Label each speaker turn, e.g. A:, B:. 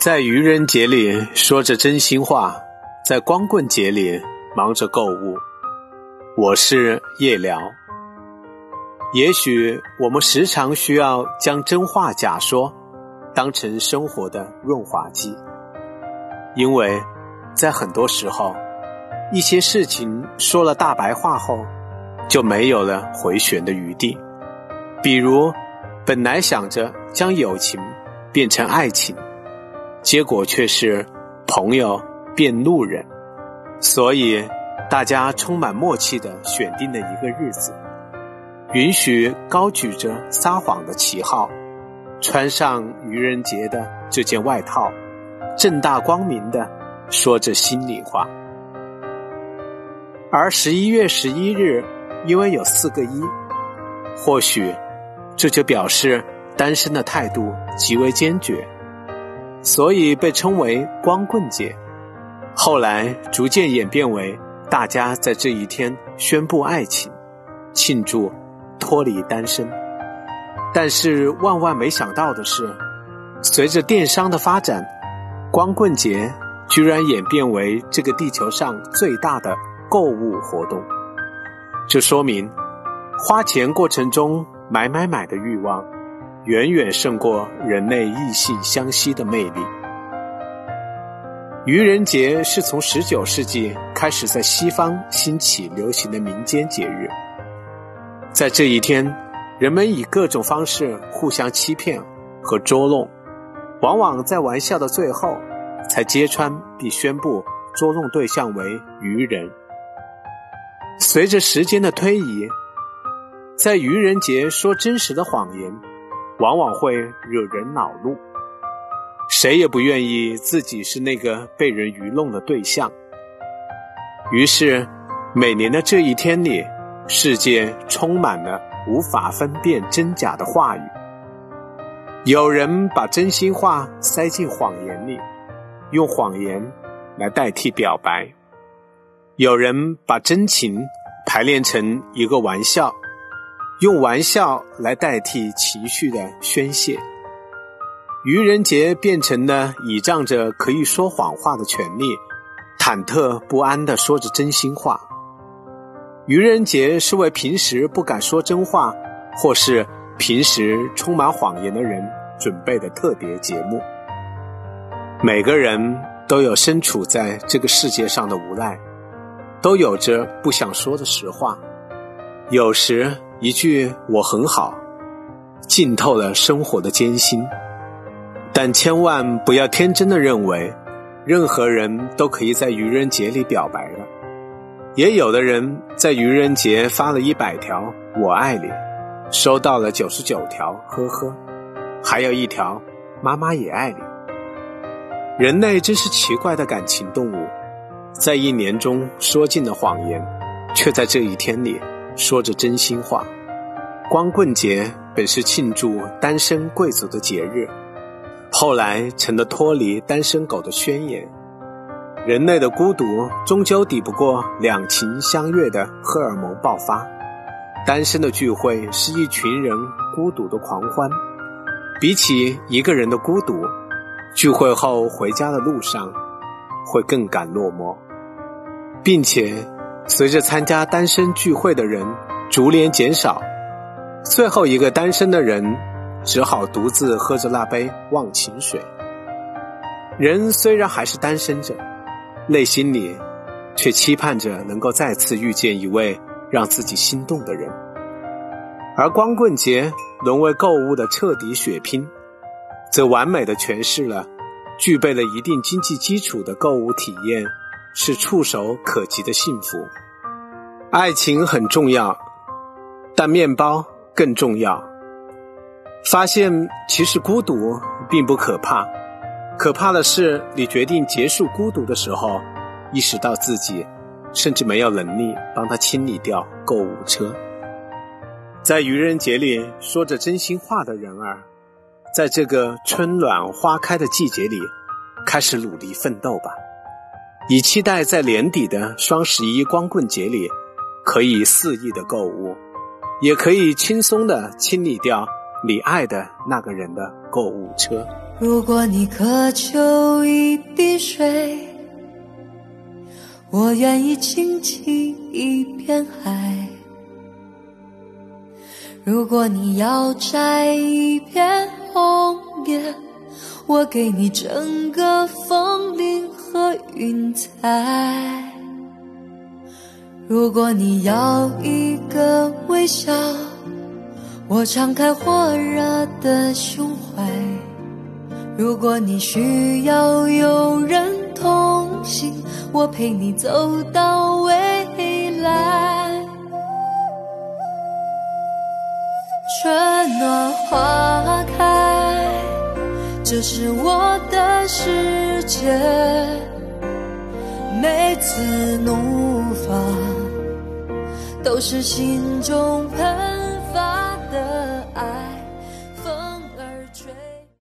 A: 在愚人节里说着真心话，在光棍节里忙着购物。我是夜聊。也许我们时常需要将真话假说当成生活的润滑剂，因为在很多时候，一些事情说了大白话后，就没有了回旋的余地。比如，本来想着将友情变成爱情。结果却是朋友变路人，所以大家充满默契的选定了一个日子，允许高举着撒谎的旗号，穿上愚人节的这件外套，正大光明的说着心里话。而十一月十一日，因为有四个一，或许这就表示单身的态度极为坚决。所以被称为光棍节，后来逐渐演变为大家在这一天宣布爱情，庆祝脱离单身。但是万万没想到的是，随着电商的发展，光棍节居然演变为这个地球上最大的购物活动。这说明，花钱过程中买买买的欲望。远远胜过人类异性相吸的魅力。愚人节是从十九世纪开始在西方兴起流行的民间节日，在这一天，人们以各种方式互相欺骗和捉弄，往往在玩笑的最后才揭穿并宣布捉弄对象为愚人。随着时间的推移，在愚人节说真实的谎言。往往会惹人恼怒，谁也不愿意自己是那个被人愚弄的对象。于是，每年的这一天里，世界充满了无法分辨真假的话语。有人把真心话塞进谎言里，用谎言来代替表白；有人把真情排练成一个玩笑。用玩笑来代替情绪的宣泄，愚人节变成了倚仗着可以说谎话的权利，忐忑不安地说着真心话。愚人节是为平时不敢说真话，或是平时充满谎言的人准备的特别节目。每个人都有身处在这个世界上的无奈，都有着不想说的实话，有时。一句“我很好”，浸透了生活的艰辛。但千万不要天真的认为，任何人都可以在愚人节里表白了。也有的人在愚人节发了一百条“我爱你”，收到了九十九条“呵呵”，还有一条“妈妈也爱你”。人类真是奇怪的感情动物，在一年中说尽了谎言，却在这一天里。说着真心话，光棍节本是庆祝单身贵族的节日，后来成了脱离单身狗的宣言。人类的孤独终究抵不过两情相悦的荷尔蒙爆发，单身的聚会是一群人孤独的狂欢。比起一个人的孤独，聚会后回家的路上会更感落寞，并且。随着参加单身聚会的人逐年减少，最后一个单身的人只好独自喝着那杯忘情水。人虽然还是单身着，内心里却期盼着能够再次遇见一位让自己心动的人。而光棍节沦为购物的彻底血拼，则完美的诠释了具备了一定经济基础的购物体验。是触手可及的幸福，爱情很重要，但面包更重要。发现其实孤独并不可怕，可怕的是你决定结束孤独的时候，意识到自己甚至没有能力帮他清理掉购物车。在愚人节里说着真心话的人儿，在这个春暖花开的季节里，开始努力奋斗吧。以期待在年底的双十一光棍节里，可以肆意的购物，也可以轻松的清理掉你爱的那个人的购物车。
B: 如果你渴求一滴水，我愿意倾起一片海。如果你要摘一片红叶，我给你整个枫林云彩。如果你要一个微笑，我敞开火热的胸怀。如果你需要有人同行，我陪你走到未来。春暖花开，这是我的世界。次怒放。都是心中喷。